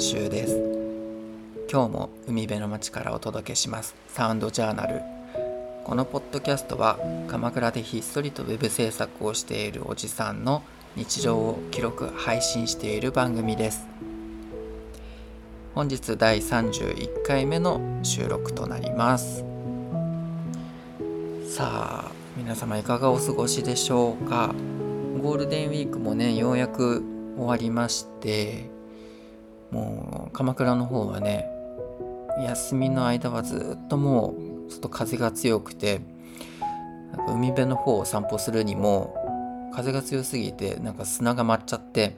しゅうです。今日も海辺の街からお届けします。サウンドジャーナル。このポッドキャストは鎌倉でひっそりとウェブ制作をしているおじさんの日常を記録配信している番組です。本日第31回目の収録となります。さあ皆様いかがお過ごしでしょうか？ゴールデンウィークもねようやく終わりましてもう鎌倉の方はね休みの間はずっともうちょっと風が強くて海辺の方を散歩するにも風が強すぎてなんか砂が舞っちゃって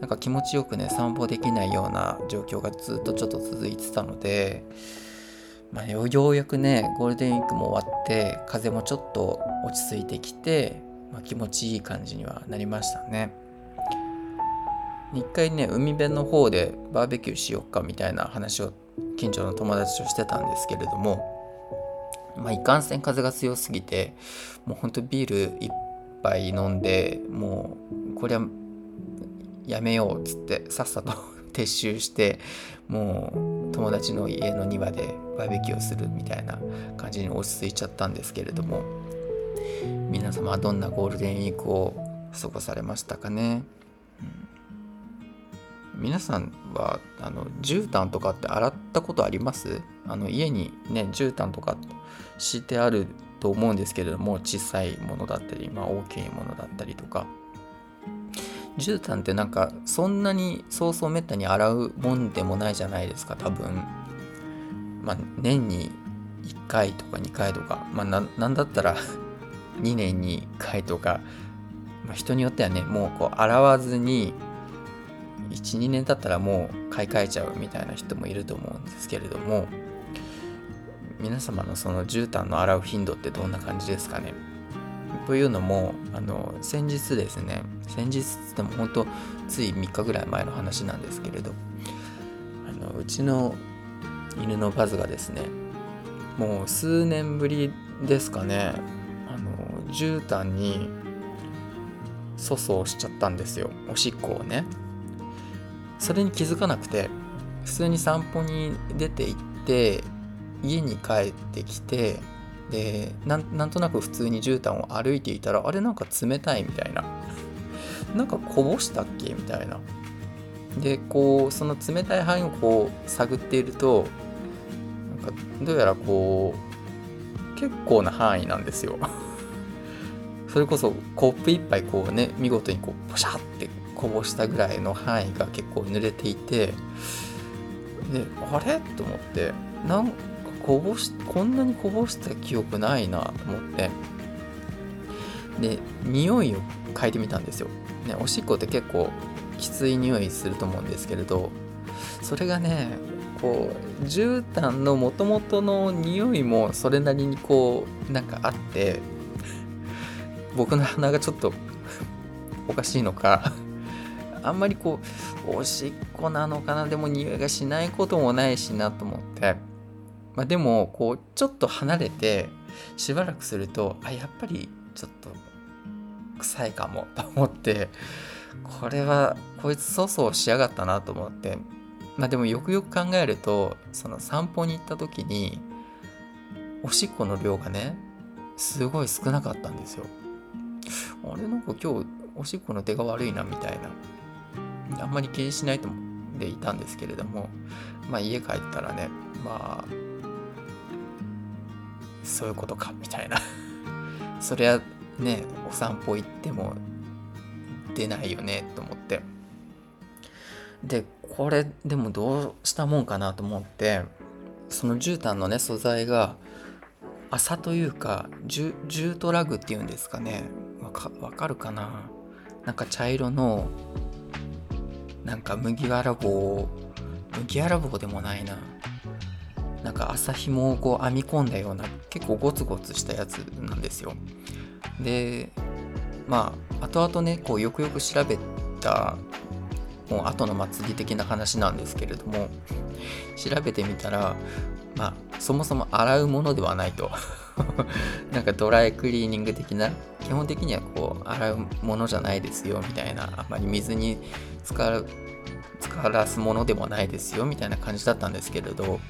なんか気持ちよくね散歩できないような状況がずっとちょっと続いてたので、まあ、ようやくねゴールデンウィークも終わって風もちょっと落ち着いてきて、まあ、気持ちいい感じにはなりましたね。一回ね海辺の方でバーベキューしよっかみたいな話を近所の友達としてたんですけれどもまあいかんせん風が強すぎてもうほんとビール一杯飲んでもうこりゃやめようっつってさっさと撤収してもう友達の家の庭でバーベキューをするみたいな感じに落ち着いちゃったんですけれども皆様はどんなゴールデンウィークを過ごされましたかね、うん皆さんはあの絨毯とかって洗ったことあります？あの家にね絨毯とか敷いてあると思うんですけれども小さいものだったり、まあ、大きいものだったりとか。絨毯ってなんかそんなにそうそうめったに洗うもんでもないじゃないですか多分。まあ年に1回とか2回とか。まあなんだったら2年に1回とか、まあ、人によってはねもうこう洗わずに12年経ったらもう買い替えちゃうみたいな人もいると思うんですけれども皆様のその絨毯の洗う頻度ってどんな感じですかね？というのもあの先日ですね先日でも本当つい3日ぐらい前の話なんですけれどあのうちの犬のバズがですねもう数年ぶりですかねあの絨毯に粗相しちゃったんですよ。おしっこをね。それに気づかなくて普通に散歩に出て行って家に帰ってきてでなんとなく普通に絨毯を歩いていたらあれなんか冷たいみたいな。なんかこぼしたっけみたいな。でこうその冷たい範囲をこう探っているとなんかどうやらこう結構な範囲なんですよ。それこそコップ一杯こうね見事にこうポシャってこぼしたぐらいの範囲が結構濡れていてであれ？と思ってなんかこぼしこんなにこぼした記憶ないなと思って。で匂いを嗅いでみたんですよ、ね、おしっこって結構きつい匂いすると思うんですけれどそれがねこう絨毯のもともとの匂いもそれなりにこうなんかあって僕の鼻がちょっとおかしいのかあんまりこうおしっこなのかな。でも匂いがしないこともないしなと思って、まあ、でもこうちょっと離れてしばらくするとあやっぱりちょっと臭いかもと思ってこれはこいつ粗相しやがったなと思って。まあでもよくよく考えるとその散歩に行った時におしっこの量がねすごい少なかったんですよ。あれなんか今日おしっこの出が悪いなみたいな。あんまり気にしないと思っていたんですけれども、まあ家帰ったらね、まあ、そういうことか、みたいな。そりゃね、お散歩行っても出ないよね、と思って。で、これでもどうしたもんかなと思って、その絨毯のね、素材が、麻というか、ジュジュートラグっていうんですかね。わかかるかな？なんか茶色のなんか麦わら棒麦わら棒でもないな。なんか麻紐をこう編み込んだような結構ゴツゴツしたやつなんですよ。でまあ後々ねこうよくよく調べたもう後の祭り的な話なんですけれども調べてみたらまあそもそも洗うものではないと。なんかドライクリーニング的な基本的にはこう洗うものじゃないですよみたいなあまり水に使う使わすものでもないですよみたいな感じだったんですけれど、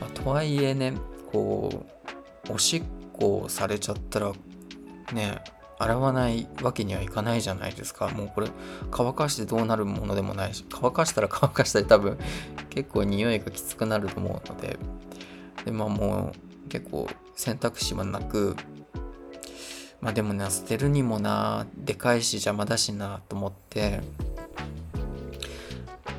まあ、とはいえねこうおしっこをされちゃったらね洗わないわけにはいかないじゃないですか。もうこれ乾かしてどうなるものでもないし乾かしたら 乾かしたら多分結構匂いがきつくなると思うので。でまあもう結構選択肢はなくまあでもね捨てるにもなでかいし邪魔だしなと思って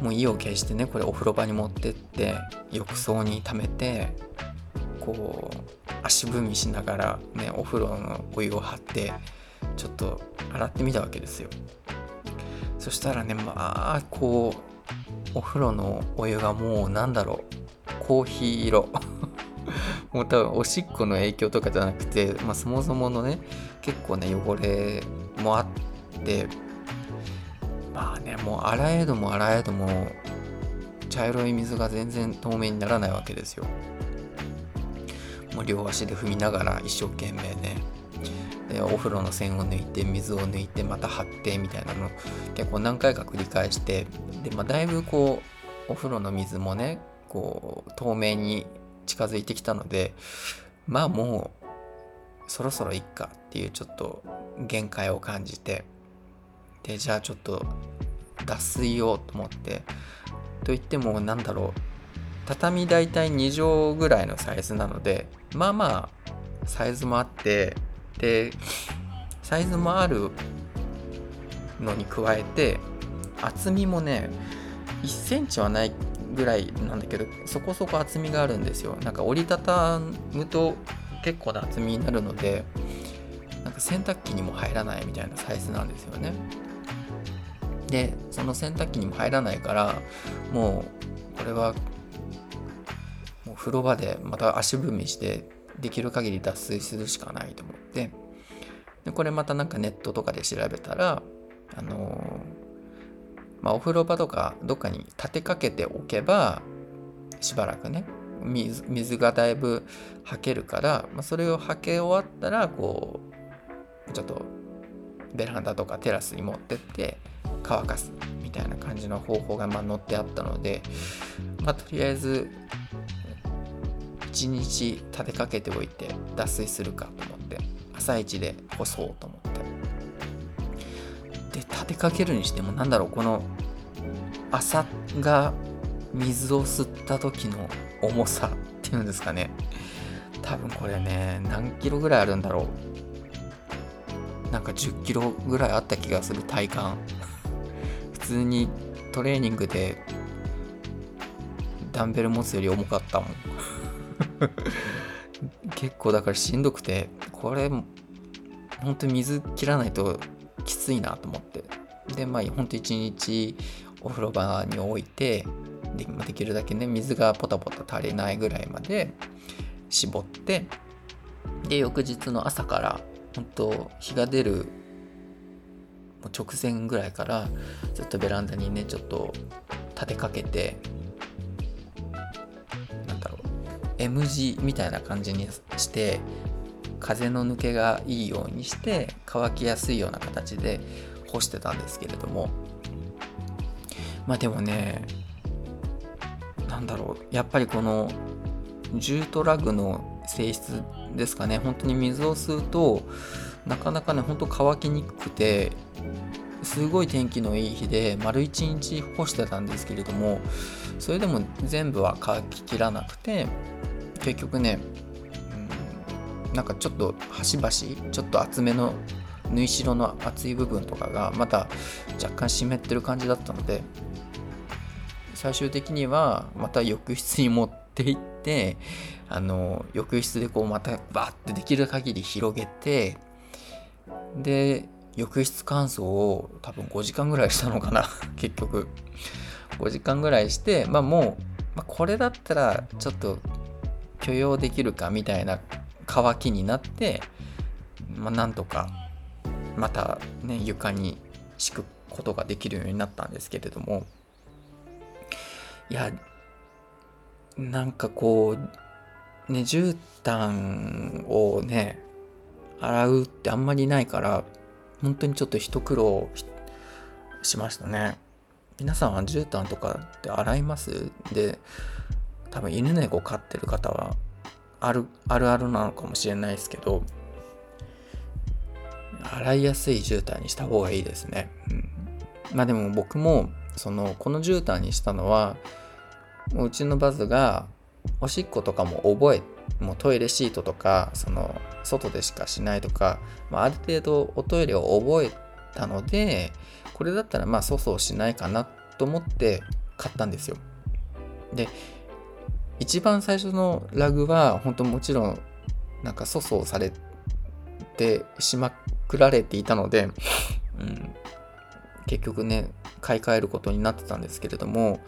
もう意を決してねこれお風呂場に持ってって浴槽に溜めてこう足踏みしながらねお風呂のお湯を張ってちょっと洗ってみたわけですよ。そしたらねまあこうお風呂のお湯がもうなんだろうコーヒー色。もう多分おしっこの影響とかじゃなくて、まあ、そもそものね結構ね汚れもあってまあねもう洗えども洗えども茶色い水が全然透明にならないわけですよ。もう両足で踏みながら一生懸命ね。でお風呂の線を抜いて水を抜いてまた張ってみたいなの結構何回か繰り返してで、まあ、だいぶこうお風呂の水もねこう透明に近づいてきたのでまあもうそろそろいっかっていうちょっと限界を感じてでじゃあちょっと脱水をと思ってといってもなんだろう畳大体2畳ぐらいのサイズなのでまあまあサイズもあってでサイズもあるのに加えて厚みもね1センチはないぐらいなんだけどそこそこ厚みがあるんですよ。なんか折りたたむと結構な厚みになるのでなんか洗濯機にも入らないみたいなサイズなんですよね。でその洗濯機にも入らないからもうこれはもう風呂場でまた足踏みしてできる限り脱水するしかないと思ってでこれまたなんかネットとかで調べたらあのー、まあ、お風呂場とかどっかに立てかけておけばしばらくね水水がだいぶはけるから、まあ、それをはけ終わったらこうちょっとベランダとかテラスに持ってって乾かすみたいな感じの方法がま載ってあったので、まあ、とりあえず1日立てかけておいて脱水するかと思って朝一で干そうと思って。で立てかけるにしても何だろうこの朝が水を吸った時の重さっていうんですかね。多分これね何キロぐらいあるんだろう。なんか10キロぐらいあった気がする体感。普通にトレーニングでダンベル持つより重かったもん。結構だからしんどくてこれ本当に水切らないときついなと思って。でまあ本当一日お風呂場に置いてでできるだけね水がポタポタ足りないぐらいまで絞ってで翌日の朝から本当日が出る直前ぐらいからずっとベランダにねちょっと立てかけてなんだろう M 字みたいな感じにして風の抜けがいいようにして乾きやすいような形で干してたんですけれども。まあでもねなんだろう。やっぱりこのジュートラグの性質ですかね。本当に水を吸うとなかなかねほんと乾きにくくてすごい天気のいい日で丸一日干してたんですけれどもそれでも全部は乾ききらなくて結局ね、なんかちょっと端々ちょっと厚めの縫い代の厚い部分とかがまた若干湿ってる感じだったので最終的にはまた浴室に持って行ってあの浴室でこうまたバッてできる限り広げてで浴室乾燥を多分5時間ぐらいしたのかな。結局5時間ぐらいしてまあもう、ま、これだったらちょっと許容できるかみたいな乾きになって、まあ、なんとかまたね床に敷くことができるようになったんですけれどもいやなんかこうね絨毯をね洗うってあんまりないから本当にちょっと一苦労しましたね。皆さんは絨毯とかって洗います？で多分犬猫飼ってる方はあるあるあるなのかもしれないですけど洗いやすい絨毯にした方がいいですね、うん、まあでも僕もそのこの絨毯にしたのはうちのバズがおしっことかも覚えもうトイレシートとかその外でしかしないとか、まあ、ある程度おトイレを覚えたのでこれだったらまあ粗相しないかなと思って買ったんですよ。で一番最初のラグは本当もちろんなんか粗相されてしまくられていたので、うん、結局ね買い替えることになってたんですけれども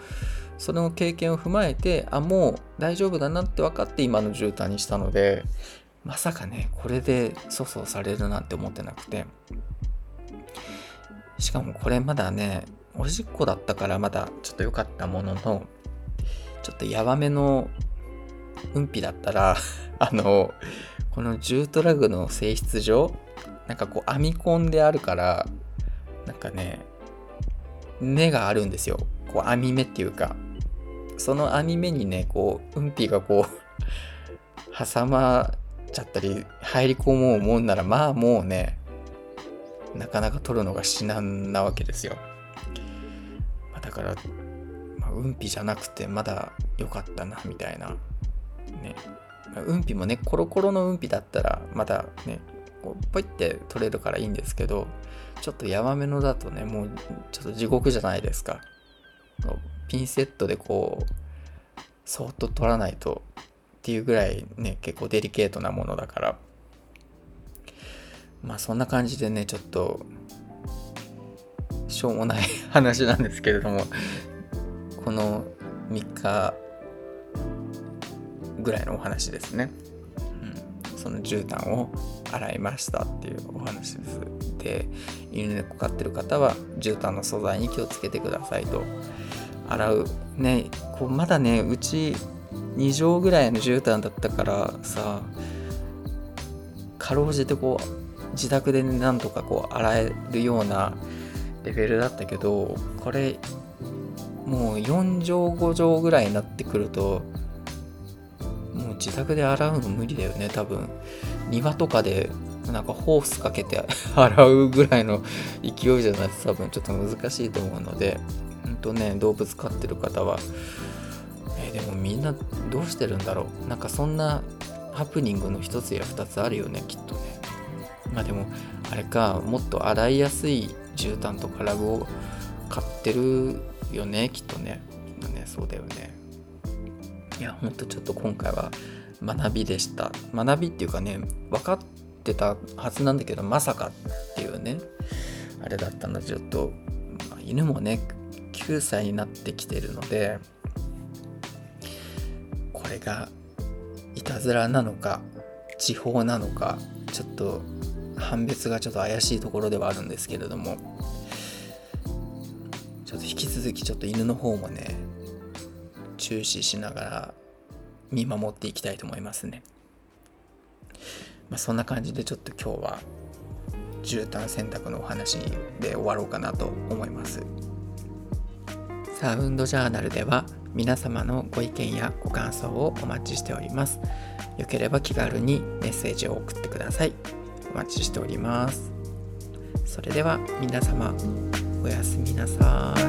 その経験を踏まえてあもう大丈夫だなって分かって今の絨毯にしたのでまさかねこれで粗相されるなんて思ってなくて。しかもこれまだねおしっこだったからまだちょっと良かったもののちょっとやばめのうんぴだったら あのこのジュートラグの性質上なんかこう編み込んであるからなんかね根があるんですよ。こう網目っていうか。その網目にねこううんぴがこう挟まっちゃったり入り込もうもんならまあもうねなかなか取るのが至難なわけですよ、ま、だから、まあ、うんぴじゃなくてまだ良かったなみたいな。ね。うんぴもねコロコロのうんぴだったらまだねこうポイって取れるからいいんですけどちょっとヤマメのだとねもうちょっと地獄じゃないですか。ピンセットでこうそっと取らないとっていうぐらいね結構デリケートなものだから。まあそんな感じでねちょっとしょうもない 話なんですけれども。この3日ぐらいのお話ですね、うん、その絨毯を洗いましたっていうお話です。で犬猫飼ってる方は絨毯の素材に気をつけてくださいと。洗う。ねこうまだねうち2畳ぐらいの絨毯だったからさかろうじてこう自宅でなんとかこう洗えるようなレベルだったけどこれもう4畳5畳ぐらいになってくるともう自宅で洗うの無理だよね多分。庭とかでなんかホースかけて 洗うぐらいの勢いじゃないと多分ちょっと難しいと思うので。ほんとね動物飼ってる方はえ、でもみんなどうしてるんだろう。なんかそんなハプニングの一つや二つあるよねきっとね。まあでもあれかもっと洗いやすい絨毯とかラグを買ってるよねきっとね。きっとねそうだよね。いやほんとちょっと今回は学びでした。学びっていうかね分かってたはずなんだけどまさかっていうねあれだったのでちょっと、まあ、犬もね9歳になってきてるのでこれがいたずらなのか地方なのかちょっと判別がちょっと怪しいところではあるんですけれどもちょっと引き続きちょっと犬の方もね注視しながら見守っていきたいと思いますね。まあ、そんな感じでちょっと今日は絨毯洗濯のお話で終わろうかなと思います。サウンドジャーナルでは皆様のご意見やご感想をお待ちしております。よければ気軽にメッセージを送ってください。お待ちしております。それでは皆様おやすみなさい。